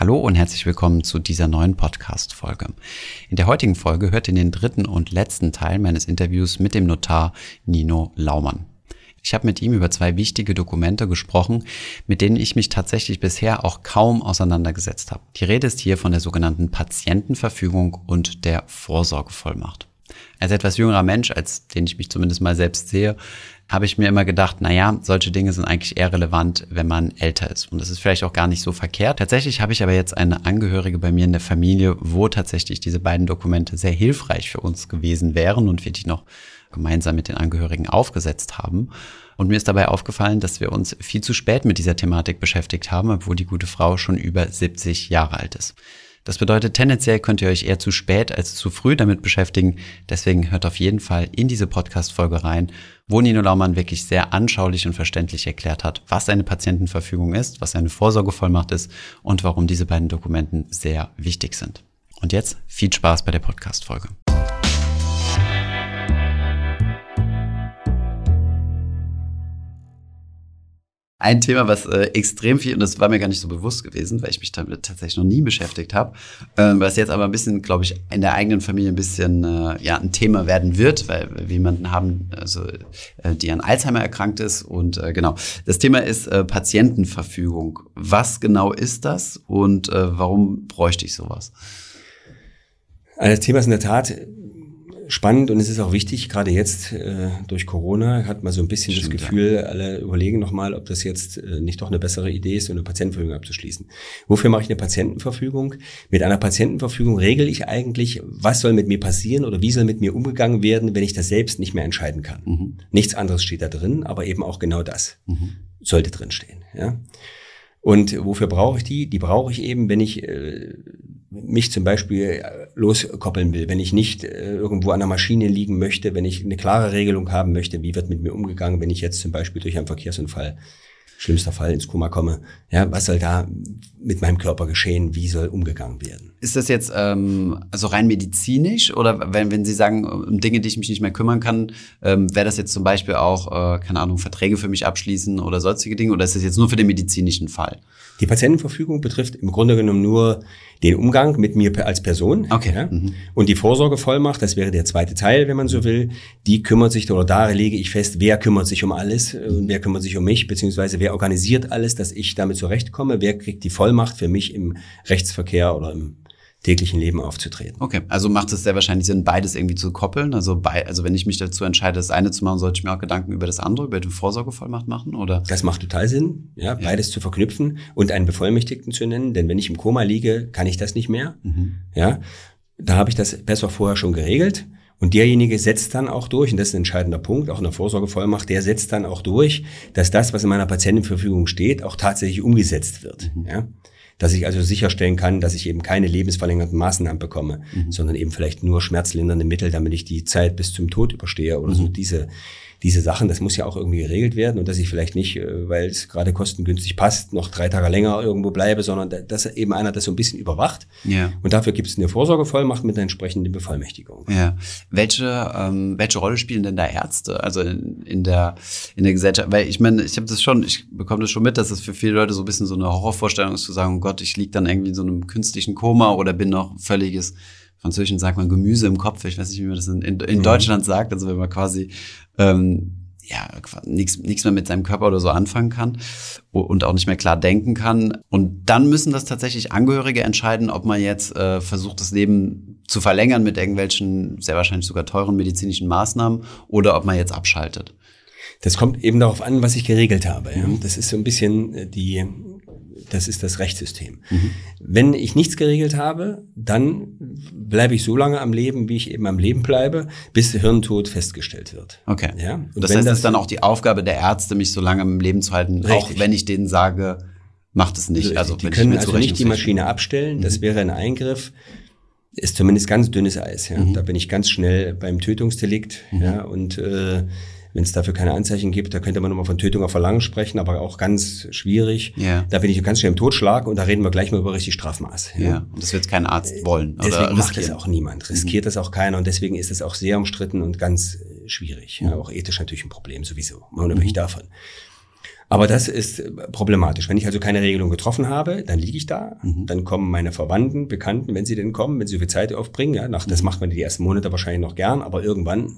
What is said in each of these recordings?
Hallo und herzlich willkommen zu dieser neuen Podcast-Folge. In der heutigen Folge hört ihr den dritten und letzten Teil meines Interviews mit dem Notar Nino Laumann. Ich habe mit ihm über zwei wichtige Dokumente gesprochen, mit denen ich mich tatsächlich bisher auch kaum auseinandergesetzt habe. Die Rede ist hier von der sogenannten Patientenverfügung und der Vorsorgevollmacht. Als etwas jüngerer Mensch, als den ich mich zumindest mal selbst sehe, habe ich mir immer gedacht, na ja, solche Dinge sind eigentlich eher relevant, wenn man älter ist. Und das ist vielleicht auch gar nicht so verkehrt. Tatsächlich habe ich aber jetzt eine Angehörige bei mir in der Familie, wo tatsächlich diese beiden Dokumente sehr hilfreich für uns gewesen wären und wir die noch gemeinsam mit den Angehörigen aufgesetzt haben. Und mir ist dabei aufgefallen, dass wir uns viel zu spät mit dieser Thematik beschäftigt haben, obwohl die gute Frau schon über 70 Jahre alt ist. Das bedeutet, tendenziell könnt ihr euch eher zu spät als zu früh damit beschäftigen. Deswegen hört auf jeden Fall in diese Podcast-Folge rein, wo Nino Laumann wirklich sehr anschaulich und verständlich erklärt hat, was eine Patientenverfügung ist, was eine Vorsorgevollmacht ist und warum diese beiden Dokumenten sehr wichtig sind. Und jetzt viel Spaß bei der Podcast-Folge. Ein Thema, was äh, extrem viel, und das war mir gar nicht so bewusst gewesen, weil ich mich damit tatsächlich noch nie beschäftigt habe, äh, was jetzt aber ein bisschen, glaube ich, in der eigenen Familie ein bisschen äh, ja, ein Thema werden wird, weil wir jemanden haben, also, äh, die an Alzheimer erkrankt ist. Und äh, genau, das Thema ist äh, Patientenverfügung. Was genau ist das und warum bräuchte ich sowas? Also das Thema ist in der Tat spannend und es ist auch wichtig, gerade jetzt äh, durch Corona hat man so ein bisschen Stimmt, das Gefühl, ja. alle überlegen nochmal, ob das jetzt äh, nicht doch eine bessere Idee ist, so eine Patientenverfügung abzuschließen. Wofür mache ich eine Patientenverfügung? Mit einer Patientenverfügung regel ich eigentlich, was soll mit mir passieren oder wie soll mit mir umgegangen werden, wenn ich das selbst nicht mehr entscheiden kann. Mhm. Nichts anderes steht da drin, aber eben auch genau das mhm. sollte drin stehen. Ja? Und wofür brauche ich die? Die brauche ich eben, wenn ich äh, mich zum Beispiel äh, loskoppeln will, wenn ich nicht äh, irgendwo an der Maschine liegen möchte, wenn ich eine klare Regelung haben möchte, wie wird mit mir umgegangen, wenn ich jetzt zum Beispiel durch einen Verkehrsunfall schlimmster Fall ins Koma komme. Ja, was soll da mit meinem Körper geschehen? Wie soll umgegangen werden? Ist das jetzt ähm, also rein medizinisch oder wenn, wenn Sie sagen, um Dinge, die ich mich nicht mehr kümmern kann, ähm, wäre das jetzt zum Beispiel auch, äh, keine Ahnung, Verträge für mich abschließen oder sonstige Dinge oder ist das jetzt nur für den medizinischen Fall? Die Patientenverfügung betrifft im Grunde genommen nur den Umgang mit mir als Person. Okay. Ja? Mhm. Und die Vorsorgevollmacht, das wäre der zweite Teil, wenn man so will, die kümmert sich, oder da lege ich fest, wer kümmert sich um alles und wer kümmert sich um mich, beziehungsweise wer organisiert alles, dass ich damit zurechtkomme, wer kriegt die Vollmacht für mich im Rechtsverkehr oder im täglichen Leben aufzutreten. Okay, also macht es sehr wahrscheinlich Sinn, beides irgendwie zu koppeln. Also, bei, also wenn ich mich dazu entscheide, das eine zu machen, sollte ich mir auch Gedanken über das andere, über die Vorsorgevollmacht machen, oder? Das macht total Sinn, ja, beides ja. zu verknüpfen und einen Bevollmächtigten zu nennen, denn wenn ich im Koma liege, kann ich das nicht mehr. Mhm. Ja, da habe ich das besser vorher schon geregelt. Und derjenige setzt dann auch durch, und das ist ein entscheidender Punkt, auch in der Vorsorgevollmacht, der setzt dann auch durch, dass das, was in meiner Patientenverfügung steht, auch tatsächlich umgesetzt wird. Mhm. Ja? Dass ich also sicherstellen kann, dass ich eben keine lebensverlängernden Maßnahmen bekomme, mhm. sondern eben vielleicht nur schmerzlindernde Mittel, damit ich die Zeit bis zum Tod überstehe oder mhm. so diese diese Sachen, das muss ja auch irgendwie geregelt werden und dass ich vielleicht nicht, äh, weil es gerade kostengünstig passt, noch drei Tage länger irgendwo bleibe, sondern dass eben einer das so ein bisschen überwacht. Ja. Und dafür gibt es eine Vorsorgevollmacht mit einer entsprechenden Bevollmächtigung. Ja. Welche, ähm, welche Rolle spielen denn da Ärzte, also in, in der in der Gesellschaft? Weil ich meine, ich habe das schon, ich bekomme das schon mit, dass es für viele Leute so ein bisschen so eine Horrorvorstellung ist, zu sagen, oh Gott, ich liege dann irgendwie in so einem künstlichen Koma oder bin noch völliges Französischen sagt man Gemüse im Kopf. Ich weiß nicht, wie man das in, in, in mhm. Deutschland sagt. Also wenn man quasi ähm, ja, nichts mehr mit seinem Körper oder so anfangen kann und auch nicht mehr klar denken kann. Und dann müssen das tatsächlich Angehörige entscheiden, ob man jetzt äh, versucht, das Leben zu verlängern mit irgendwelchen, sehr wahrscheinlich sogar teuren medizinischen Maßnahmen oder ob man jetzt abschaltet. Das kommt eben darauf an, was ich geregelt habe. Mhm. Das ist so ein bisschen äh, die das ist das Rechtssystem. Mhm. Wenn ich nichts geregelt habe, dann bleibe ich so lange am Leben, wie ich eben am Leben bleibe, bis Hirntod festgestellt wird. Okay. Ja? Und das heißt, das ist dann auch die Aufgabe der Ärzte, mich so lange im Leben zu halten, richtig. auch wenn ich denen sage, macht es nicht. Also die können also nicht die Maschine abstellen. Das mhm. wäre ein Eingriff ist zumindest ganz dünnes Eis. Ja. Mhm. Da bin ich ganz schnell beim Tötungsdelikt. Mhm. Ja, und äh, wenn es dafür keine Anzeichen gibt, da könnte man nochmal von Tötung auf Verlangen sprechen, aber auch ganz schwierig. Ja. Da bin ich ganz schnell im Totschlag und da reden wir gleich mal über richtig Strafmaß. Ja, ja. und das wird kein Arzt äh, wollen. Deswegen oder macht das auch niemand, riskiert mhm. das auch keiner und deswegen ist es auch sehr umstritten und ganz äh, schwierig. Mhm. Ja, auch ethisch natürlich ein Problem sowieso, unabhängig mhm. davon. Aber das ist problematisch. Wenn ich also keine Regelung getroffen habe, dann liege ich da. Mhm. Dann kommen meine Verwandten, Bekannten, wenn sie denn kommen, wenn sie so viel Zeit aufbringen. Ja, nach, das mhm. macht man die ersten Monate wahrscheinlich noch gern, aber irgendwann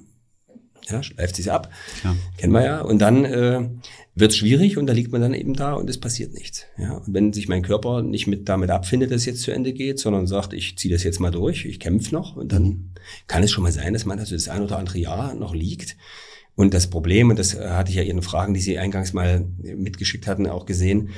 ja, schleift sie ab. Ja. Kennen wir ja. Und dann äh, wird es schwierig und da liegt man dann eben da und es passiert nichts. Ja. Und wenn sich mein Körper nicht mit damit abfindet, dass es jetzt zu Ende geht, sondern sagt, ich ziehe das jetzt mal durch, ich kämpfe noch und dann kann es schon mal sein, dass man also das ein oder andere Jahr noch liegt und das Problem, und das hatte ich ja Ihren Fragen, die Sie eingangs mal mitgeschickt hatten, auch gesehen,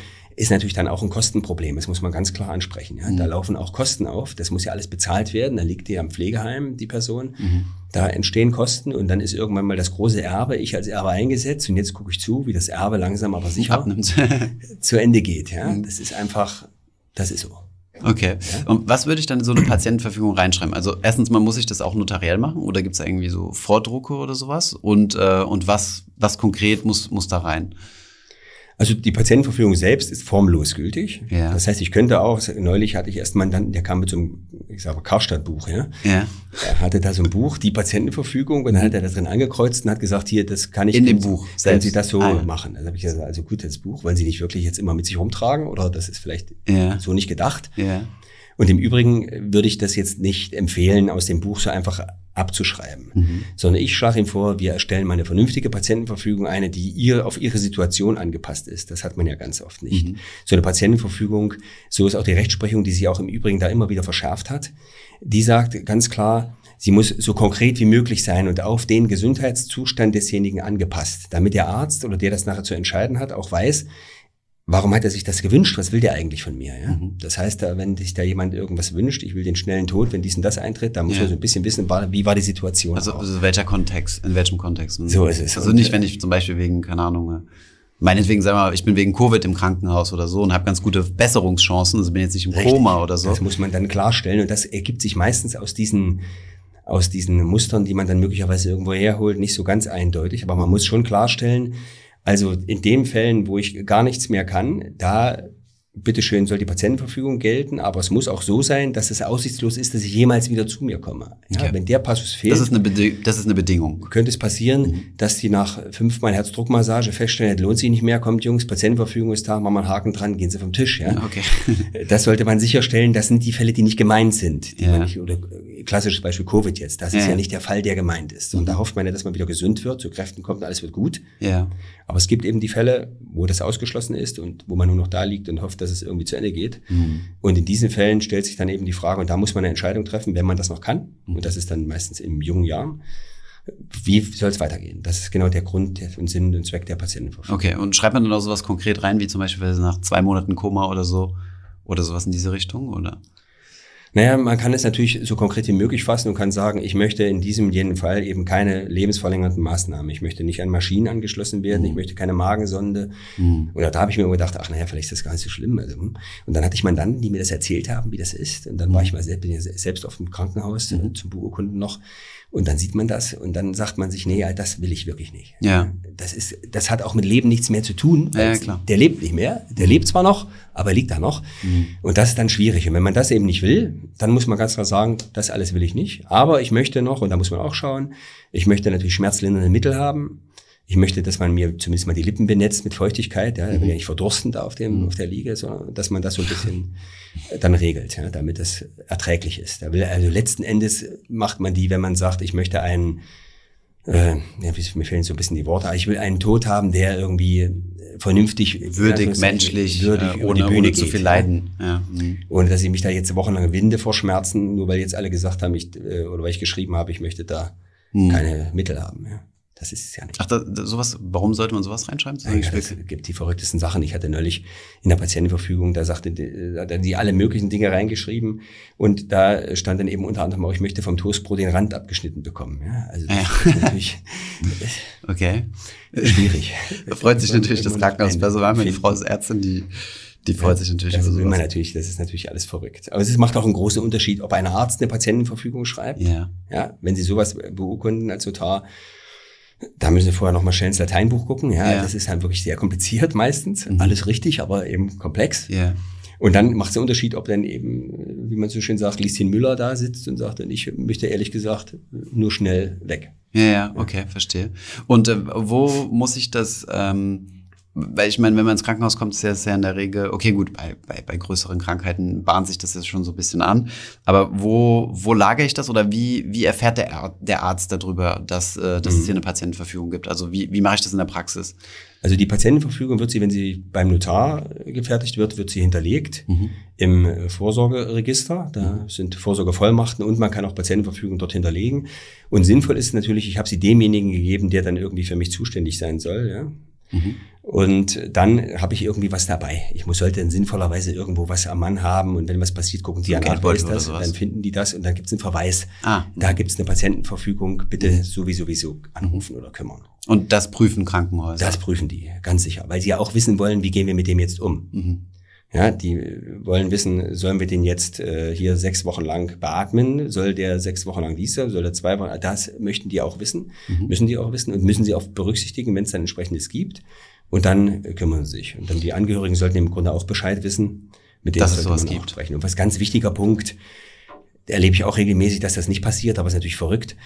ist natürlich dann auch ein Kostenproblem. Das muss man ganz klar ansprechen. Ja. Mhm. Da laufen auch Kosten auf. Das muss ja alles bezahlt werden. Da liegt die am Pflegeheim, die Person. Mhm. Da entstehen Kosten und dann ist irgendwann mal das große Erbe, ich als Erbe eingesetzt und jetzt gucke ich zu, wie das Erbe langsam aber sicher zu Ende geht. Ja. Mhm. Das ist einfach, das ist so. Okay. Und was würde ich dann in so eine Patientenverfügung reinschreiben? Also erstens mal muss ich das auch notariell machen oder gibt es da irgendwie so Vordrucke oder sowas? Und, äh, und was, was konkret muss, muss da rein? Also die Patientenverfügung selbst ist formlos gültig. Ja. Das heißt, ich könnte auch, neulich hatte ich erst einen Mandanten, der kam mit so einem, ich sage Karstadt-Buch, ja. ja. Er hatte da so ein Buch, die Patientenverfügung, und dann hat er da drin angekreuzt und hat gesagt, hier, das kann ich. In dem Buch. Wenn Sie das so ah, machen. Also habe ich gesagt, also gut, das Buch, wollen Sie nicht wirklich jetzt immer mit sich rumtragen oder das ist vielleicht ja. so nicht gedacht. Ja. Und im Übrigen würde ich das jetzt nicht empfehlen, aus dem Buch so einfach abzuschreiben, mhm. sondern ich schlage ihm vor, wir erstellen mal eine vernünftige Patientenverfügung, eine, die ihr auf ihre Situation angepasst ist. Das hat man ja ganz oft nicht. Mhm. So eine Patientenverfügung, so ist auch die Rechtsprechung, die sich auch im Übrigen da immer wieder verschärft hat, die sagt ganz klar, sie muss so konkret wie möglich sein und auf den Gesundheitszustand desjenigen angepasst, damit der Arzt oder der das nachher zu entscheiden hat, auch weiß, warum hat er sich das gewünscht? Was will der eigentlich von mir? Ja? Mhm. Das heißt, wenn sich da jemand irgendwas wünscht, ich will den schnellen Tod, wenn dies und das eintritt, dann muss ja. man so ein bisschen wissen, wie war die Situation. Also, also welcher Kontext, in welchem Kontext? So ist es. Also und, nicht, äh, wenn ich zum Beispiel wegen, keine Ahnung, äh, meinetwegen, sag mal, ich bin wegen Covid im Krankenhaus oder so und habe ganz gute Besserungschancen, also bin jetzt nicht im Richtig. Koma oder so. Das muss man dann klarstellen und das ergibt sich meistens aus diesen aus diesen Mustern, die man dann möglicherweise irgendwo herholt, nicht so ganz eindeutig. Aber man muss schon klarstellen, also in den Fällen, wo ich gar nichts mehr kann, da bitteschön soll die Patientenverfügung gelten, aber es muss auch so sein, dass es aussichtslos ist, dass ich jemals wieder zu mir komme. Ja, okay. Wenn der Passus fehlt, das ist, eine das ist eine Bedingung. Könnte es passieren, mhm. dass die nach fünfmal Herzdruckmassage feststellen, lohnt sich nicht mehr, kommt Jungs, Patientenverfügung ist da, machen wir einen Haken dran, gehen Sie vom Tisch. Ja? Okay. das sollte man sicherstellen, das sind die Fälle, die nicht gemeint sind, die ja. man nicht, oder klassisches Beispiel Covid jetzt, das ist ja nicht der Fall, der gemeint ist. Und da hofft man ja, dass man wieder gesund wird, zu Kräften kommt alles wird gut. Ja. Aber es gibt eben die Fälle, wo das ausgeschlossen ist und wo man nur noch da liegt und hofft, dass es irgendwie zu Ende geht. Mhm. Und in diesen Fällen stellt sich dann eben die Frage, und da muss man eine Entscheidung treffen, wenn man das noch kann. Mhm. Und das ist dann meistens in jungen Jahren. Wie soll es weitergehen? Das ist genau der Grund und Sinn und Zweck der Patientenverfügung. Okay, und schreibt man dann auch sowas konkret rein, wie zum Beispiel nach zwei Monaten Koma oder so, oder sowas in diese Richtung, oder? Naja, man kann es natürlich so konkret wie möglich fassen und kann sagen, ich möchte in diesem jenen Fall eben keine lebensverlängernden Maßnahmen. Ich möchte nicht an Maschinen angeschlossen werden, mhm. ich möchte keine Magensonde. Mhm. Oder da habe ich mir gedacht, ach naja, vielleicht ist das gar nicht so schlimm. Also, hm. und dann hatte ich Mandanten, die mir das erzählt haben, wie das ist. Und dann mhm. war ich mal selbst, bin selbst auf dem Krankenhaus mhm. zum Beurkunden noch. Und dann sieht man das und dann sagt man sich, nee, das will ich wirklich nicht. Ja. Das ist, das hat auch mit Leben nichts mehr zu tun. Ja, klar. Der lebt nicht mehr. Der lebt zwar noch, aber er liegt da noch. Mhm. Und das ist dann schwierig. Und wenn man das eben nicht will, dann muss man ganz klar sagen, das alles will ich nicht. Aber ich möchte noch, und da muss man auch schauen, ich möchte natürlich schmerzlindernde Mittel haben. Ich möchte, dass man mir zumindest mal die Lippen benetzt mit Feuchtigkeit, ja, mhm. bin ja nicht verdurstend auf dem, mhm. auf der Liege, sondern dass man das so ein bisschen dann regelt, ja, damit es erträglich ist. Da will, also letzten Endes macht man die, wenn man sagt, ich möchte einen, äh, ja, mir fehlen so ein bisschen die Worte, ich will einen Tod haben, der irgendwie vernünftig, würdig, menschlich, würdig äh, ohne, ohne zu viel Leiden. Ja. Mhm. Ohne dass ich mich da jetzt wochenlang winde vor Schmerzen, nur weil jetzt alle gesagt haben, ich, äh, oder weil ich geschrieben habe, ich möchte da mhm. keine Mittel haben. Ja. Das ist es ja nicht. Ach, da, sowas, warum sollte man sowas reinschreiben? Ja, ja, es gibt die verrücktesten Sachen. Ich hatte neulich in der Patientenverfügung, da sagte die, da die alle möglichen Dinge reingeschrieben und da stand dann eben unter anderem auch, ich möchte vom Toastbrot den Rand abgeschnitten bekommen. Ja, also das ja. ist natürlich okay. schwierig. Da freut sich natürlich das Krankenhauspersonal, meine Frau ist Ärztin, die die freut sich natürlich das über man natürlich, das ist natürlich alles verrückt. Aber es macht auch einen großen Unterschied, ob ein Arzt eine Patientenverfügung schreibt. Ja. Ja, wenn Sie sowas beurkunden als Notar, da müssen Sie vorher nochmal schnell ins Lateinbuch gucken. Ja, ja, das ist halt wirklich sehr kompliziert meistens. Mhm. Alles richtig, aber eben komplex. Ja. Und dann macht es einen Unterschied, ob dann eben, wie man so schön sagt, Lieschen Müller da sitzt und sagt, ich möchte ehrlich gesagt nur schnell weg. Ja, ja, okay, verstehe. Und äh, wo muss ich das, ähm, weil ich meine, wenn man ins Krankenhaus kommt, ist ja, ist ja in der Regel, okay, gut, bei, bei, bei größeren Krankheiten bahnt sich das jetzt schon so ein bisschen an. Aber wo, wo lagere ich das oder wie, wie erfährt der, der Arzt darüber, dass, äh, dass mhm. es hier eine Patientenverfügung gibt? Also wie, wie mache ich das in der Praxis? Also die Patientenverfügung wird sie, wenn sie beim Notar gefertigt wird, wird sie hinterlegt mhm. im Vorsorgeregister. Da mhm. sind Vorsorgevollmachten und man kann auch Patientenverfügung dort hinterlegen. Und sinnvoll ist natürlich, ich habe sie demjenigen gegeben, der dann irgendwie für mich zuständig sein soll. Ja? Mhm. Und dann habe ich irgendwie was dabei. Ich muss sollte sinnvollerweise irgendwo was am Mann haben und wenn was passiert, gucken die an, ah, ist das, dann finden die das und dann gibt es einen Verweis. Ah, da gibt es eine Patientenverfügung, bitte mhm. sowieso sowieso anrufen oder kümmern. Und das prüfen Krankenhäuser? Das prüfen die, ganz sicher, weil sie ja auch wissen wollen, wie gehen wir mit dem jetzt um. Mhm. Ja, die wollen wissen, sollen wir den jetzt äh, hier sechs Wochen lang beatmen? Soll der sechs Wochen lang dies Soll der zwei Wochen? Das möchten die auch wissen, mhm. müssen die auch wissen und müssen sie auch berücksichtigen, wenn es dann entsprechendes gibt. Und dann kümmern sie sich. Und dann die Angehörigen sollten im Grunde auch Bescheid wissen, mit denen es sowas gibt. Sprechen. Und was ganz wichtiger Punkt, erlebe ich auch regelmäßig, dass das nicht passiert, aber es ist natürlich verrückt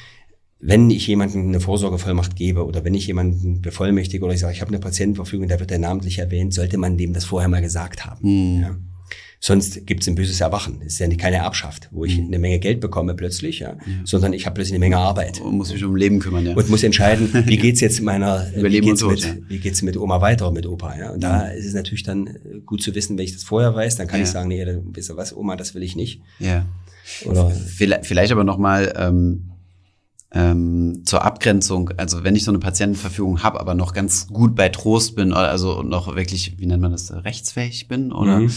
wenn ich jemandem eine Vorsorgevollmacht gebe oder wenn ich jemanden bevollmächtige oder ich sage, ich habe eine Patientenverfügung, da wird er namentlich erwähnt, sollte man dem das vorher mal gesagt haben. Mhm. Ja. Sonst gibt es ein böses Erwachen. Es ist ja keine Erbschaft, wo ich hm. eine Menge Geld bekomme plötzlich, ja, ja. sondern ich habe plötzlich eine Menge Arbeit. Und muss mich um Leben kümmern, ja. Und muss entscheiden, wie geht's jetzt meiner, wie geht's, Tod, mit, ja. wie geht's mit Oma weiter, mit Opa, ja. Und da ist es natürlich dann gut zu wissen, wenn ich das vorher weiß, dann kann ich sagen, nee, wisst ihr was, Oma, das will ich nicht. Ja. Oder vielleicht, vielleicht aber nochmal, ähm, ähm, zur Abgrenzung, also wenn ich so eine Patientenverfügung habe, aber noch ganz gut bei Trost bin, also noch wirklich, wie nennt man das, rechtsfähig bin, oder mhm.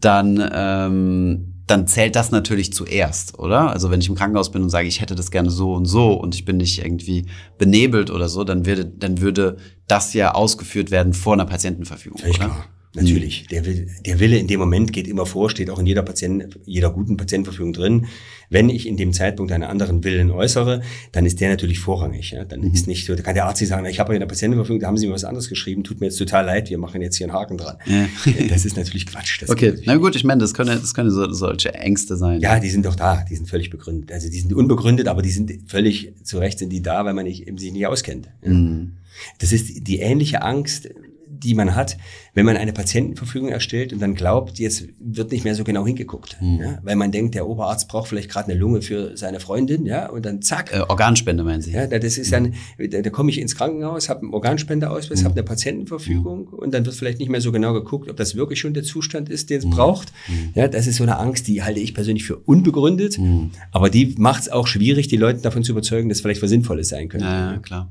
dann ähm, dann zählt das natürlich zuerst, oder? Also wenn ich im Krankenhaus bin und sage, ich hätte das gerne so und so und ich bin nicht irgendwie benebelt oder so, dann würde, dann würde das ja ausgeführt werden vor einer Patientenverfügung, Völlig oder? Klar. Natürlich. Der, Will, der Wille in dem Moment geht immer vor, steht auch in jeder Patient, jeder guten Patientenverfügung drin. Wenn ich in dem Zeitpunkt einen anderen Willen äußere, dann ist der natürlich vorrangig. Ja? Dann mhm. ist nicht so, da kann der Arzt nicht sagen, ich habe hier eine Patientenverfügung, da haben Sie mir was anderes geschrieben, tut mir jetzt total leid, wir machen jetzt hier einen Haken dran. Ja. Das ist natürlich Quatsch. Das okay, na gut, ich meine, das können, das können so, solche Ängste sein. Ja, die sind doch da, die sind völlig begründet. Also die sind unbegründet, aber die sind völlig zu Recht sind die da, weil man nicht, eben sich nicht auskennt. Ja? Mhm. Das ist die ähnliche Angst, die man hat, wenn man eine Patientenverfügung erstellt und dann glaubt, jetzt wird nicht mehr so genau hingeguckt. Mhm. Ja, weil man denkt, der Oberarzt braucht vielleicht gerade eine Lunge für seine Freundin, ja, und dann zack. Äh, Organspende meinen Sie? Ja, das ist dann, da, da komme ich ins Krankenhaus, habe einen Organspendeausweis, mhm. habe eine Patientenverfügung mhm. und dann wird vielleicht nicht mehr so genau geguckt, ob das wirklich schon der Zustand ist, den es mhm. braucht. Mhm. Ja, das ist so eine Angst, die halte ich persönlich für unbegründet, aber die macht es auch schwierig, die Leute davon zu überzeugen, dass vielleicht was Sinnvolles sein könnte. Ja, klar.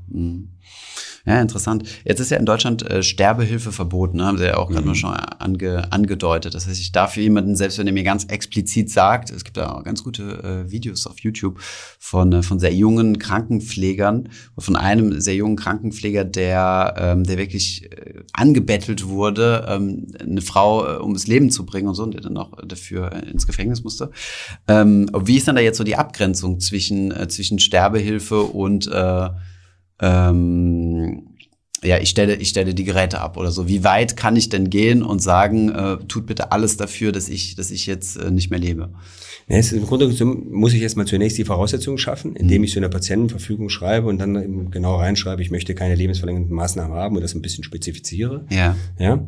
Mhm. Ja, interessant. Jetzt ist ja in Deutschland äh, Sterbehilfe verboten, ne? haben Sie ja auch gerade mhm. mal schon ange, angedeutet. Das heißt, ich darf für jemanden, selbst wenn er mir ganz explizit sagt, es gibt da auch ganz gute äh, Videos auf YouTube von, äh, von sehr jungen Krankenpflegern, von einem sehr jungen Krankenpfleger, der, ähm, der wirklich äh, angebettelt wurde, ähm, eine Frau äh, ums Leben zu bringen und so, und der dann auch dafür äh, ins Gefängnis musste. Ähm, wie ist dann da jetzt so die Abgrenzung zwischen, äh, zwischen Sterbehilfe und äh, ähm, ja, ich stelle, ich stelle die Geräte ab oder so. Wie weit kann ich denn gehen und sagen, äh, tut bitte alles dafür, dass ich, dass ich jetzt äh, nicht mehr lebe? Ja, es ist Im Grunde muss ich erstmal zunächst die Voraussetzungen schaffen, indem mhm. ich so eine Patientenverfügung schreibe und dann genau reinschreibe, ich möchte keine lebensverlängernden Maßnahmen haben und das ein bisschen spezifiziere. Ja. Ja.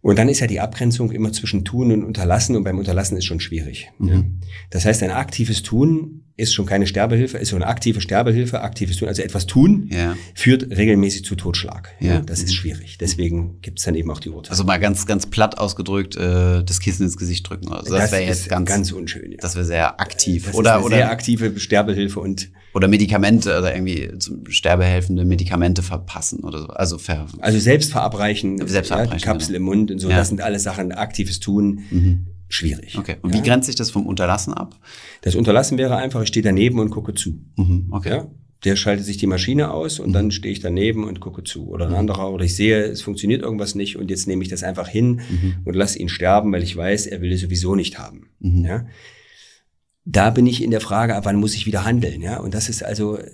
Und dann ist ja die Abgrenzung immer zwischen tun und unterlassen und beim Unterlassen ist schon schwierig. Mhm. Ja. Das heißt, ein aktives Tun ist schon keine Sterbehilfe, ist so eine aktive Sterbehilfe, aktives Tun, also etwas tun, ja. führt regelmäßig zu Totschlag. Ja. Das ist schwierig. Deswegen gibt es dann eben auch die Urteile. Also mal ganz, ganz platt ausgedrückt, äh, das Kissen ins Gesicht drücken. Also das, das wäre jetzt ganz, ganz unschön. Ja. Das wäre sehr aktiv. Das oder, oder sehr aktive Sterbehilfe und oder Medikamente oder irgendwie zum Sterbehelfende Medikamente verpassen oder so. Also ver also selbst verabreichen, selbst verabreichen ja, Kapsel genau. im Mund und so. Das sind alles Sachen aktives Tun. Mhm schwierig. Okay. Und ja? wie grenzt sich das vom Unterlassen ab? Das Unterlassen wäre einfach, ich stehe daneben und gucke zu. Mhm. Okay. Ja? Der schaltet sich die Maschine aus und dann stehe ich daneben und gucke zu. Oder ein mhm. anderer, oder ich sehe, es funktioniert irgendwas nicht und jetzt nehme ich das einfach hin mhm. und lasse ihn sterben, weil ich weiß, er will es sowieso nicht haben. Mhm. Ja? Da bin ich in der Frage, ab wann muss ich wieder handeln? Ja? Und das ist also, äh,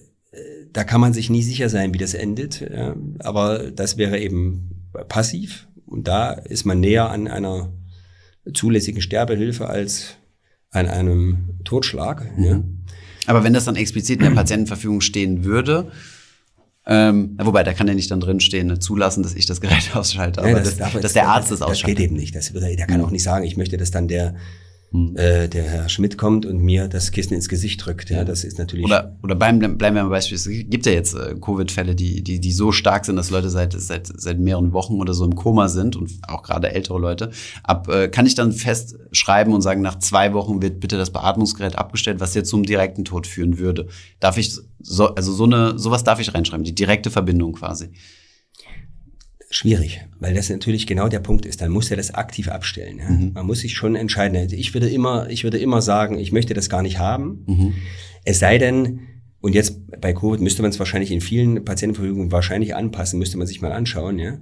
da kann man sich nie sicher sein, wie das endet. Ja? Aber das wäre eben passiv. Und da ist man näher an einer zulässigen Sterbehilfe als an einem Totschlag. Mhm. Ja. Aber wenn das dann explizit in der Patientenverfügung stehen würde, Ähm, wobei, da kann ja nicht dann drinstehen, ne, zulassen, dass ich das Gerät ausschalte, aber ja, das, das, dass der Arzt das, das ausschaltet. Das geht eben nicht. Das, der kann auch nicht sagen, ich möchte, dass dann der hm. äh, der Herr Schmidt kommt und mir das Kissen ins Gesicht drückt. Ja, das ist natürlich. Oder, oder beim, bleiben wir mal Beispiel. Es gibt ja jetzt äh, Covid-Fälle, die, die, die so stark sind, dass Leute seit, seit, seit mehreren Wochen oder so im Koma sind und auch gerade ältere Leute. Ab, äh, kann ich dann festschreiben und sagen, nach zwei Wochen wird bitte das Beatmungsgerät abgestellt, was jetzt zum direkten Tod führen würde. Darf ich so, also so eine, sowas darf ich reinschreiben, die direkte Verbindung quasi schwierig, weil das natürlich genau der Punkt ist. Dann muss er das aktiv abstellen. Ja? Mhm. Man muss sich schon entscheiden. Also ich würde immer, ich würde immer sagen, ich möchte das gar nicht haben. Mhm. Es sei denn, und jetzt bei Covid müsste man es wahrscheinlich in vielen Patientenverfügungen wahrscheinlich anpassen, müsste man sich mal anschauen, ja.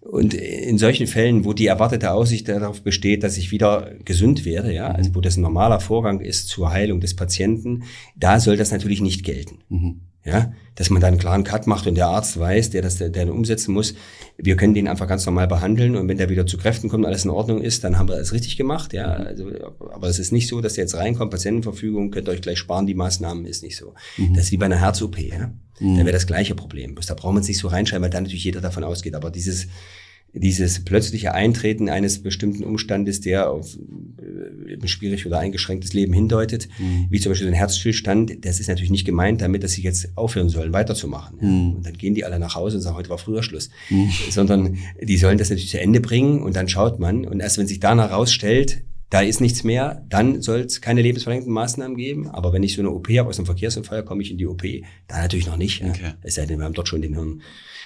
Und in solchen Fällen, wo die erwartete Aussicht darauf besteht, dass ich wieder gesund werde, ja, also wo das ein normaler Vorgang ist zur Heilung des Patienten, da soll das natürlich nicht gelten. Mhm. Ja, dass man da einen klaren Cut macht und der Arzt weiß, der das der, der umsetzen muss, wir können den einfach ganz normal behandeln und wenn der wieder zu Kräften kommt und alles in Ordnung ist, dann haben wir alles richtig gemacht. Ja, also, aber es ist nicht so, dass der jetzt reinkommt, Patientenverfügung, könnt ihr euch gleich sparen, die Maßnahmen ist nicht so. Mhm. Das ist wie bei einer Herz-OP. Ja? Mhm. Da wäre das gleiche Problem. Bloß da braucht man es nicht so reinschreiben, weil dann natürlich jeder davon ausgeht. Aber dieses dieses plötzliche Eintreten eines bestimmten Umstandes, der auf schwierig oder eingeschränktes Leben hindeutet, mhm. wie zum Beispiel ein Herzstillstand, das ist natürlich nicht gemeint damit, dass sie jetzt aufhören sollen, weiterzumachen. Mhm. Und dann gehen die alle nach Hause und sagen, heute war früher Schluss. Mhm. Sondern die sollen das natürlich zu Ende bringen und dann schaut man. Und erst wenn sich danach herausstellt, da ist nichts mehr, dann soll es keine lebensverlängernden Maßnahmen geben. Aber wenn ich so eine OP habe aus einem Verkehrsunfall, komme ich in die OP. Da natürlich noch nicht. Okay. Ja. Es sei denn, wir haben dort schon den Hirn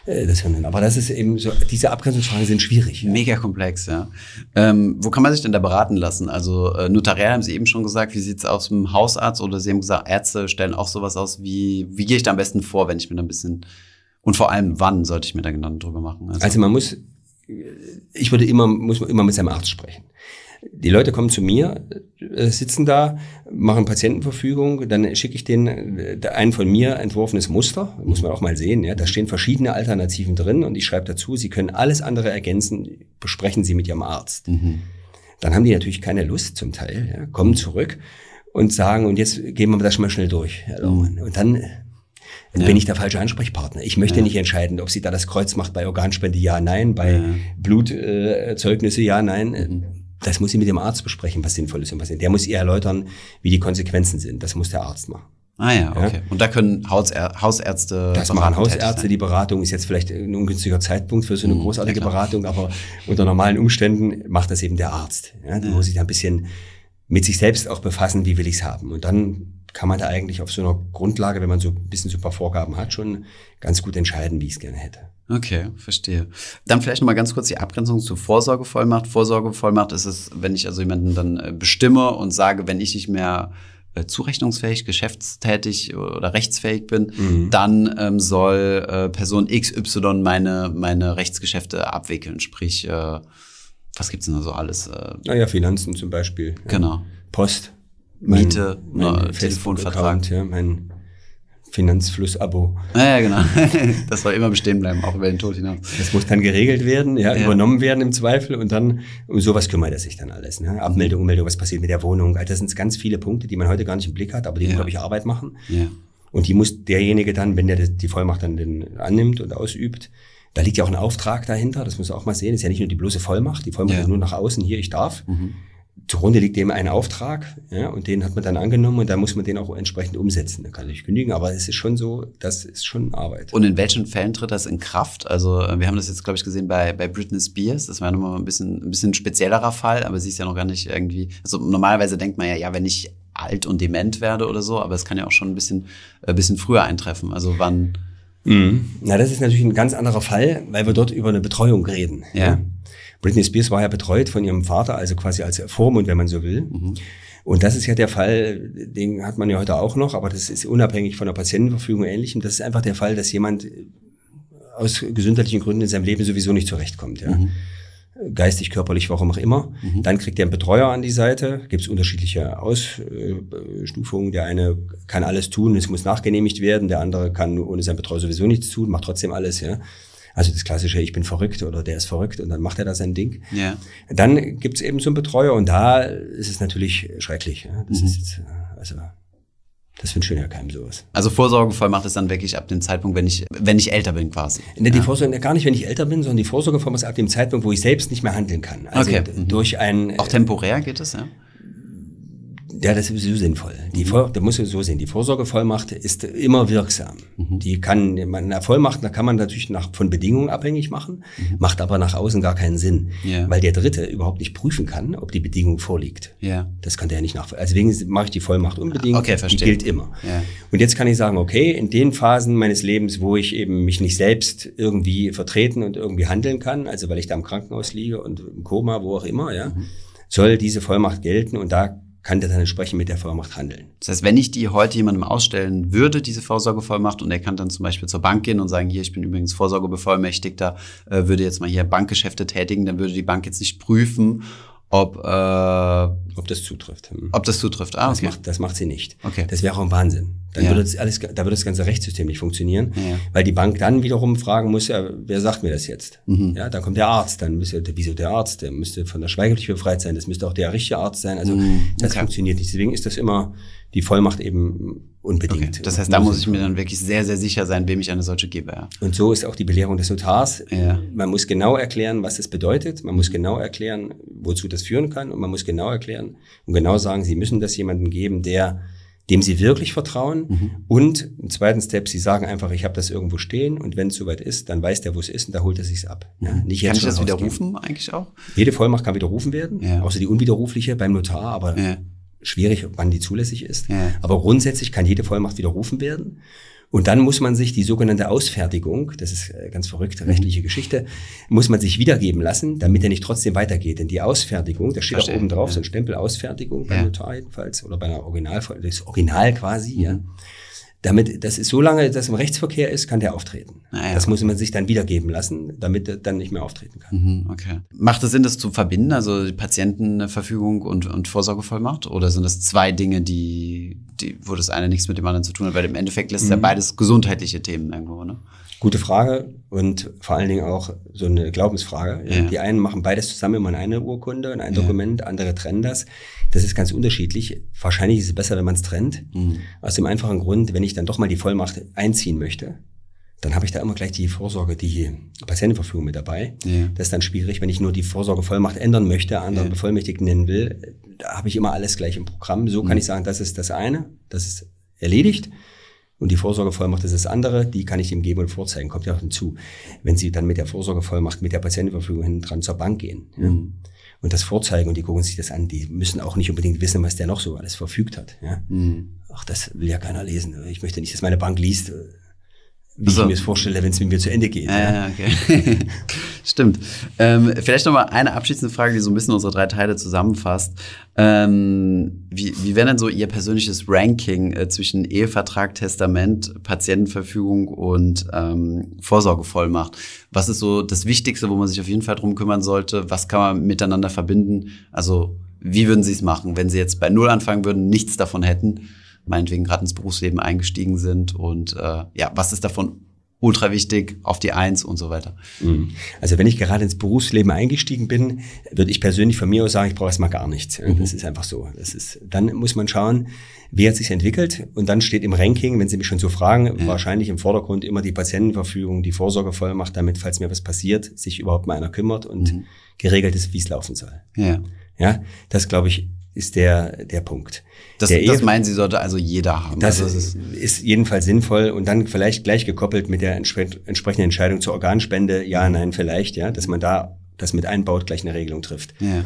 äh, das Hirn. Aber das ist eben so, diese Abgrenzungsfragen sind schwierig. Ja. Mega komplex, ja. Ähm, wo kann man sich denn da beraten lassen? Also äh, notariell haben Sie eben schon gesagt, wie sieht's aus mit dem Hausarzt oder Sie haben gesagt, Ärzte stellen auch sowas aus. Wie, wie gehe ich da am besten vor, wenn ich mir da ein bisschen und vor allem, wann sollte ich mir da Gedanken drüber machen? Also, also man muss, ich würde immer, muss man immer mit seinem Arzt sprechen. Die Leute kommen zu mir, äh, sitzen da, machen Patientenverfügung, dann schicke ich denen äh, ein von mir entworfenes Muster, muss man auch mal sehen. Ja, da stehen verschiedene Alternativen drin und ich schreibe dazu, Sie können alles andere ergänzen, besprechen Sie mit Ihrem Arzt. Mhm. Dann haben die natürlich keine Lust zum Teil, ja, kommen zurück und sagen, und jetzt gehen wir das schon mal schnell durch. Mhm. Und dann ja. bin ich der falsche Ansprechpartner. Ich möchte ja. nicht entscheiden, ob sie da das Kreuz macht bei Organspende, ja, nein, bei ja. Blutzeugnisse, ja, nein. Mhm das muss sie mit dem Arzt besprechen, was sinnvoll ist und was nicht. Der muss ihr erläutern, wie die Konsequenzen sind. Das muss der Arzt machen. Ah ja, okay. Ja? Und da können Hausärzte. Hausärzte das machen Hausärzte. Die Beratung ist jetzt vielleicht ein ungünstiger Zeitpunkt für so eine mhm, großartige ja, Beratung, aber unter normalen Umständen macht das eben der Arzt. Ja? Der ja. muss sich da ein bisschen mit sich selbst auch befassen, wie will ich's haben. Und dann kann man da eigentlich auf so einer Grundlage, wenn man so ein bisschen so ein paar Vorgaben hat, schon ganz gut entscheiden, wie ich es gerne hätte. Okay, verstehe. Dann vielleicht mal ganz kurz die Abgrenzung zur Vorsorgevollmacht. Vorsorgevollmacht ist es, wenn ich also jemanden dann äh, bestimme und sage, wenn ich nicht mehr äh, zurechnungsfähig, geschäftstätig oder rechtsfähig bin, mhm. dann ähm, soll äh, Person XY meine, meine Rechtsgeschäfte abwickeln. Sprich, äh, was gibt's denn da so alles? Äh, naja, Finanzen zum Beispiel. Genau. Post. Miete, mein, mein Telefonvertrag. Ja, mein Finanzfluss-Abo. Ja, ja, genau. Das soll immer bestehen bleiben, auch über den Tod hinaus. Das muss dann geregelt werden, ja, ja. übernommen werden im Zweifel und dann um sowas kümmert er sich dann alles. Ne? Abmeldung, Ummeldung, was passiert mit der Wohnung. Also das sind ganz viele Punkte, die man heute gar nicht im Blick hat, aber die ja. glaube ich, Arbeit machen. Ja. Und die muss derjenige dann, wenn der die Vollmacht dann den annimmt und ausübt, da liegt ja auch ein Auftrag dahinter, das muss man auch mal sehen. Das ist ja nicht nur die bloße Vollmacht, die Vollmacht ja. ist nur nach außen, hier, ich darf. Mhm zugrunde liegt dem ein Auftrag, ja, und den hat man dann angenommen und da muss man den auch entsprechend umsetzen. Da kann ich kündigen, aber es ist schon so, das ist schon Arbeit. Und in welchen Fällen tritt das in Kraft? Also äh, wir haben das jetzt, glaube ich, gesehen bei, bei Britney Spears. Das war nochmal ein bisschen, ein bisschen speziellerer Fall, aber sie ist ja noch gar nicht irgendwie, also normalerweise denkt man ja, ja, wenn ich alt und dement werde oder so, aber es kann ja auch schon ein bisschen, ein äh, bisschen früher eintreffen. Also wann? Mhm. Na, das ist natürlich ein ganz anderer Fall, weil wir dort über eine Betreuung reden. ja. Britney Spears war ja betreut von ihrem Vater, also quasi als Vormund, wenn man so will. Mhm. Und das ist ja der Fall, den hat man ja heute auch noch, aber das ist unabhängig von der Patientenverfügung und ähnlichem. Das ist einfach der Fall, dass jemand aus gesundheitlichen Gründen in seinem Leben sowieso nicht zurechtkommt. Ja. Mhm. Geistig, körperlich, warum auch immer. Mhm. Dann kriegt er einen Betreuer an die Seite. Gibt es unterschiedliche Ausstufungen. Der eine kann alles tun, es muss nachgenehmigt werden. Der andere kann ohne seinen Betreuer sowieso nichts tun, macht trotzdem alles. Ja. Also das klassische, ich bin verrückt oder der ist verrückt und dann macht er da sein Ding. Ja. Dann gibt's eben so einen Betreuer und da ist es natürlich schrecklich. Ja. Das mhm. ist jetzt, also Das wünscht ja keinem sowas. Also Vorsorgevollmacht ist dann wirklich ab dem Zeitpunkt, wenn ich, wenn ich älter bin quasi. Ne, die ja. Vorsorge, gar nicht, wenn ich älter bin, sondern die Vorsorgevollmacht ist ab dem Zeitpunkt, wo ich selbst nicht mehr handeln kann. Also okay. durch ein. Auch temporär geht es, ja? Ja, das ist so sinnvoll. Die Vor da muss man so sehen. Die Vorsorgevollmacht ist immer wirksam. Mhm. Die kann, eine Vollmacht, da kann man natürlich nach, von Bedingungen abhängig machen, mhm. macht aber nach außen gar keinen Sinn. Yeah. Weil der Dritte überhaupt nicht prüfen kann, ob die Bedingung vorliegt. Yeah. Das kann der ja nicht nachvollziehen. Also deswegen mache ich die Vollmacht unbedingt. Okay, verstehe. Die gilt immer. Yeah. Und jetzt kann ich sagen, okay, in den Phasen meines Lebens, wo ich eben mich nicht selbst irgendwie vertreten und irgendwie handeln kann, also weil ich da im Krankenhaus liege und im Koma, wo auch immer, ja, mhm. soll diese Vollmacht gelten und da kann der dann entsprechend mit der Vollmacht handeln. Das heißt, wenn ich die heute jemandem ausstellen würde, diese Vorsorgevollmacht, und er kann dann zum Beispiel zur Bank gehen und sagen, hier, ich bin übrigens Vorsorgebevollmächtigter, äh, würde jetzt mal hier Bankgeschäfte tätigen, dann würde die Bank jetzt nicht prüfen, ob, äh, ob das zutrifft. Hm. Ob das zutrifft. Ah, okay. das, macht, das macht sie nicht. Okay. Das wäre auch ein Wahnsinn. Dann ja. würde das alles, da würde das ganze Rechtssystem nicht funktionieren, ja. weil die Bank dann wiederum fragen muss, ja, wer sagt mir das jetzt? Mhm. Ja, dann kommt der Arzt, dann müsste, wieso der Arzt? Der müsste von der Schweigepflicht befreit sein, das müsste auch der richtige Arzt sein. Also mhm. das okay. funktioniert nicht. Deswegen ist das immer die Vollmacht eben unbedingt. Okay. Das heißt, da muss ich mir dann wirklich sehr, sehr sicher sein, wem ich eine solche gebe. Ja. Und so ist auch die Belehrung des Notars. Ja. Man muss genau erklären, was das bedeutet. Man muss genau erklären, wozu das führen kann. Und man muss genau erklären und genau sagen, Sie müssen das jemandem geben, der dem sie wirklich vertrauen. Mhm. Und im zweiten Step, sie sagen einfach, ich habe das irgendwo stehen und wenn es soweit ist, dann weiß der, wo es ist und da holt er sich's ab. Ja, nicht kann ich das widerrufen eigentlich auch? Jede Vollmacht kann widerrufen werden, ja. außer die unwiderrufliche beim Notar, aber ja. schwierig, wann die zulässig ist. Ja. Aber grundsätzlich kann jede Vollmacht widerrufen werden. Und dann muss man sich die sogenannte Ausfertigung, das ist äh, ganz verrückte rechtliche Geschichte, muss man sich wiedergeben lassen, damit er nicht trotzdem weitergeht. Denn die Ausfertigung, da steht Verstehe, auch oben drauf, ja. so ein Stempel Ausfertigung beim ja. Notar jedenfalls oder bei einer Original, das Original quasi, mhm. ja. Damit, das ist so lange, dass im Rechtsverkehr ist, kann der auftreten. Ah, ja. Das muss man sich dann wiedergeben lassen, damit er dann nicht mehr auftreten kann. Mhm, okay. Macht es Sinn, das zu verbinden, also die Patientenverfügung und, und Vorsorgevollmacht? Oder sind das zwei Dinge, die, die, wo das eine nichts mit dem anderen zu tun hat? Weil im Endeffekt lässt mhm. ja beides gesundheitliche Themen irgendwo, ne? Gute Frage und vor allen Dingen auch so eine Glaubensfrage. Ja. Die einen machen beides zusammen immer in eine Urkunde, in ein ja. Dokument, andere trennen das. Das ist ganz unterschiedlich. Wahrscheinlich ist es besser, wenn man es trennt. Mhm. Aus dem einfachen Grund, wenn ich dann doch mal die Vollmacht einziehen möchte, dann habe ich da immer gleich die Vorsorge, die Patientenverfügung mit dabei. Ja. Das ist dann schwierig, wenn ich nur die Vorsorgevollmacht ändern möchte, anderen. Bevollmächtigten nennen will, da habe ich immer alles gleich im Programm. So mhm. kann ich sagen, das ist das eine, das ist erledigt. Und die Vorsorgevollmacht ist das andere, die kann ich ihm geben und vorzeigen. Kommt ja auch hinzu, wenn Sie dann mit der Vorsorgevollmacht, mit der Patientenverfügung hinten dran zur Bank gehen ja, mhm. und das vorzeigen und die gucken sich das an, die müssen auch nicht unbedingt wissen, was der noch so alles verfügt hat. Ja. Mhm. Ach, das will ja keiner lesen. Ich möchte nicht, dass meine Bank liest, wie also, ich mir das vorstelle, wenn es mit mir zu Ende geht. Ja, ja. okay. Stimmt. Ähm, vielleicht noch mal eine abschließende Frage, die so ein bisschen unsere drei Teile zusammenfasst. Ähm, wie, wie wäre denn so Ihr persönliches Ranking äh, zwischen Ehevertrag, Testament, Patientenverfügung und ähm, Vorsorgevollmacht? Was ist so das Wichtigste, wo man sich auf jeden Fall drum kümmern sollte? Was kann man miteinander verbinden? Also wie würden Sie es machen, wenn Sie jetzt bei Null anfangen würden, nichts davon hätten? Meinetwegen gerade ins Berufsleben eingestiegen sind und äh, ja, was ist davon ultra wichtig, auf die Eins und so weiter. Mhm. Also wenn ich gerade ins Berufsleben eingestiegen bin, würde ich persönlich von mir aus sagen, ich brauche erstmal gar nichts. Mhm. Das ist einfach so. Das ist, dann muss man schauen, wie hat sich entwickelt und dann steht im Ranking, wenn Sie mich schon so fragen, ja. wahrscheinlich im Vordergrund immer die Patientenverfügung, die Vorsorgevollmacht, damit, falls mir was passiert, sich überhaupt mal einer kümmert und mhm. geregelt ist, wie es laufen soll. Ja. Ja, das glaube ich ist der, der Punkt. Das, der das meinen Sie, sollte also jeder haben. Das also ist, ist jedenfalls sinnvoll und dann vielleicht gleich gekoppelt mit der entsprechenden Entscheidung zur Organspende, ja, nein, vielleicht, ja, dass man da das mit einbaut, gleich eine Regelung trifft. Ja.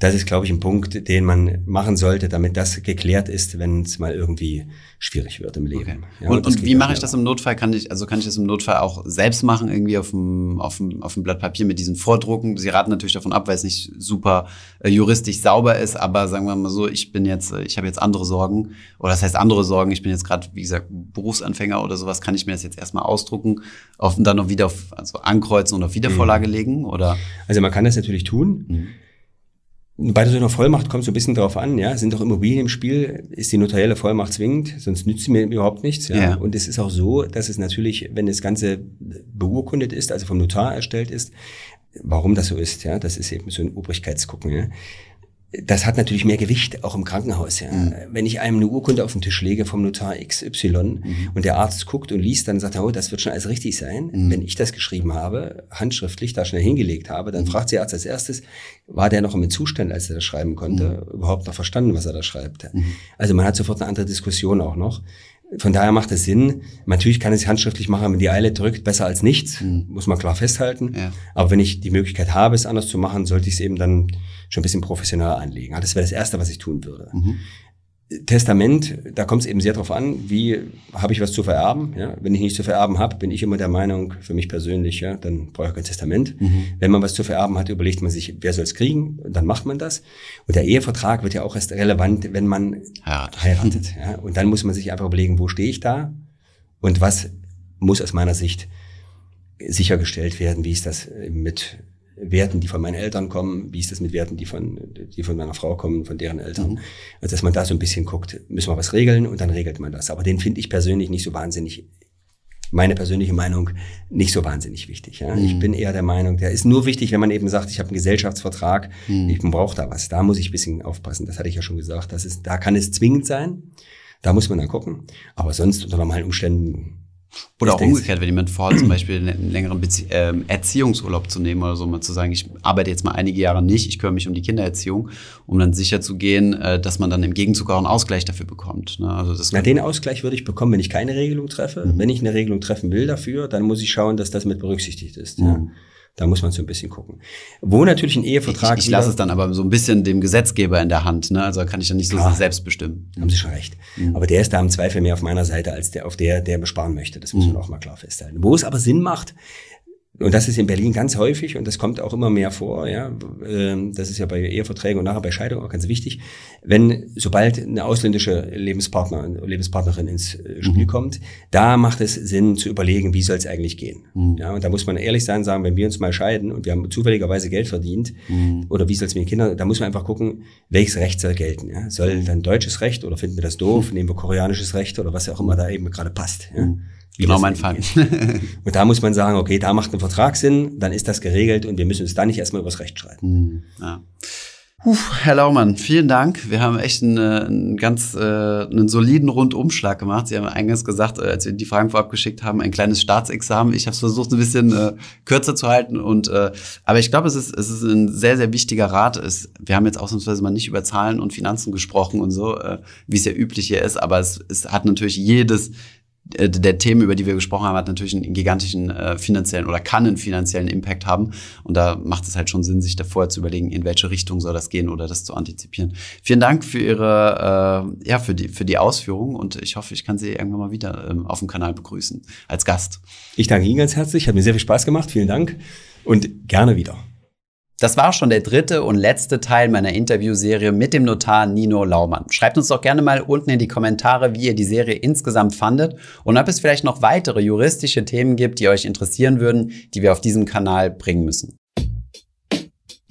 Das ist, glaube ich, ein Punkt, den man machen sollte, damit das geklärt ist, wenn es mal irgendwie schwierig wird im Leben. Okay. Ja, und, und wie mache ich das im Notfall? Kann ich, also kann ich das im Notfall auch selbst machen, irgendwie auf dem, auf dem, auf dem Blatt Papier mit diesen Vordrucken? Sie raten natürlich davon ab, weil es nicht super äh, juristisch sauber ist, aber sagen wir mal so, ich bin jetzt, äh, ich habe jetzt andere Sorgen, oder das heißt andere Sorgen, ich bin jetzt gerade, wie gesagt, Berufsanfänger oder sowas, kann ich mir das jetzt erstmal ausdrucken auf, und dann noch wieder auf, also ankreuzen und auf Wiedervorlage mhm. legen? Oder? Also man kann das natürlich tun. Mhm. Bei so einer Vollmacht kommt so ein bisschen drauf an, ja. Sind doch Immobilien im Spiel? Ist die notarielle Vollmacht zwingend? Sonst nützt sie mir überhaupt nichts, ja? ja. Und es ist auch so, dass es natürlich, wenn das Ganze beurkundet ist, also vom Notar erstellt ist, warum das so ist, ja, das ist eben so ein Obrigkeitsgucken, ja. Das hat natürlich mehr Gewicht, auch im Krankenhaus. Ja. Mhm. Wenn ich einem eine Urkunde auf den Tisch lege vom Notar XY mhm. und der Arzt guckt und liest, dann sagt er, oh, das wird schon alles richtig sein. Mhm. Wenn ich das geschrieben habe, handschriftlich da schnell hingelegt habe, dann mhm. fragt der Arzt als erstes, war der noch im Zustand, als er das schreiben konnte, mhm. überhaupt noch verstanden, was er da schreibt. Mhm. Also man hat sofort eine andere Diskussion auch noch. Von daher macht es Sinn. Natürlich kann es handschriftlich machen, wenn die Eile drückt, besser als nichts, mhm. muss man klar festhalten. Ja. Aber wenn ich die Möglichkeit habe, es anders zu machen, sollte ich es eben dann schon ein bisschen professioneller anlegen. Das wäre das Erste, was ich tun würde. Mhm. Testament, da kommt es eben sehr darauf an, wie habe ich was zu vererben. Ja? Wenn ich nichts zu vererben habe, bin ich immer der Meinung, für mich persönlich, ja, dann brauche ich kein Testament. Mhm. Wenn man was zu vererben hat, überlegt man sich, wer soll es kriegen, dann macht man das. Und der Ehevertrag wird ja auch erst relevant, wenn man heiratet. heiratet ja? Und dann muss man sich einfach überlegen, wo stehe ich da und was muss aus meiner Sicht sichergestellt werden, wie ist das mit Werten, die von meinen Eltern kommen, wie ist das mit Werten, die von, die von meiner Frau kommen, von deren Eltern. Mhm. Also dass man da so ein bisschen guckt, müssen wir was regeln und dann regelt man das. Aber den finde ich persönlich nicht so wahnsinnig, meine persönliche Meinung, nicht so wahnsinnig wichtig. Ja? Mhm. Ich bin eher der Meinung, der ist nur wichtig, wenn man eben sagt, ich habe einen Gesellschaftsvertrag, mhm. ich brauche da was. Da muss ich ein bisschen aufpassen. Das hatte ich ja schon gesagt. Das ist, da kann es zwingend sein. Da muss man dann gucken. Aber sonst unter normalen Umständen oder auch umgekehrt, wenn jemand vorhat, zum Beispiel einen längeren Bezie äh, Erziehungsurlaub zu nehmen oder so, mal zu sagen, ich arbeite jetzt mal einige Jahre nicht, ich kümmere mich um die Kindererziehung, um dann sicher zu gehen, äh, dass man dann im Gegenzug auch einen Ausgleich dafür bekommt. Ne? Also das Na, den Ausgleich würde ich bekommen, wenn ich keine Regelung treffe. Mhm. Wenn ich eine Regelung treffen will dafür, dann muss ich schauen, dass das mit berücksichtigt ist. Mhm. Ja. Da muss man so ein bisschen gucken. Wo natürlich ein Ehevertrag. Ich, ich lasse es dann aber so ein bisschen dem Gesetzgeber in der Hand, ne? Also kann ich dann nicht so Klar, selbst bestimmen. Haben Sie schon recht. Mhm. Aber der ist da im Zweifel mehr auf meiner Seite als der, auf der, der besparen möchte. Das muss man mhm. auch mal klar festhalten. Wo es aber Sinn macht, und das ist in Berlin ganz häufig und das kommt auch immer mehr vor. Ja, ähm, das ist ja bei Eheverträgen und nachher bei Scheidung auch ganz wichtig. Wenn sobald eine ausländische Lebenspartner, Lebenspartnerin ins äh, Spiel mhm. kommt, da macht es Sinn zu überlegen, wie soll es eigentlich gehen. Mhm. Ja, und da muss man ehrlich sein, sagen, wenn wir uns mal scheiden und wir haben zufälligerweise Geld verdient mhm. oder wie soll es mit den Kindern, da muss man einfach gucken, welches Recht soll gelten. Ja? Soll dann deutsches Recht oder finden wir das doof? Mhm. Nehmen wir koreanisches Recht oder was auch immer da eben gerade passt. Ja? Genau mein Fall. und da muss man sagen, okay, da macht ein Vertrag Sinn, dann ist das geregelt und wir müssen uns da nicht erstmal übers Recht streiten. Hm, ja. Puh, Herr Laumann, vielen Dank. Wir haben echt einen, äh, einen ganz äh, einen soliden Rundumschlag gemacht. Sie haben eingangs gesagt, äh, als wir die Fragen vorab geschickt haben, ein kleines Staatsexamen. Ich habe es versucht, ein bisschen äh, kürzer zu halten. Und äh, aber ich glaube, es ist es ist ein sehr sehr wichtiger Rat. Es, wir haben jetzt ausnahmsweise mal nicht über Zahlen und Finanzen gesprochen und so, äh, wie es ja üblich hier ist. Aber es, es hat natürlich jedes der Themen, über die wir gesprochen haben, hat natürlich einen gigantischen äh, finanziellen oder kann einen finanziellen Impact haben. Und da macht es halt schon Sinn, sich davor zu überlegen, in welche Richtung soll das gehen oder das zu antizipieren. Vielen Dank für Ihre, äh, ja, für die, für die Ausführung und ich hoffe, ich kann Sie irgendwann mal wieder ähm, auf dem Kanal begrüßen als Gast. Ich danke Ihnen ganz herzlich, hat mir sehr viel Spaß gemacht. Vielen Dank und gerne wieder. Das war schon der dritte und letzte Teil meiner Interviewserie mit dem Notar Nino Laumann. Schreibt uns doch gerne mal unten in die Kommentare, wie ihr die Serie insgesamt fandet und ob es vielleicht noch weitere juristische Themen gibt, die euch interessieren würden, die wir auf diesem Kanal bringen müssen.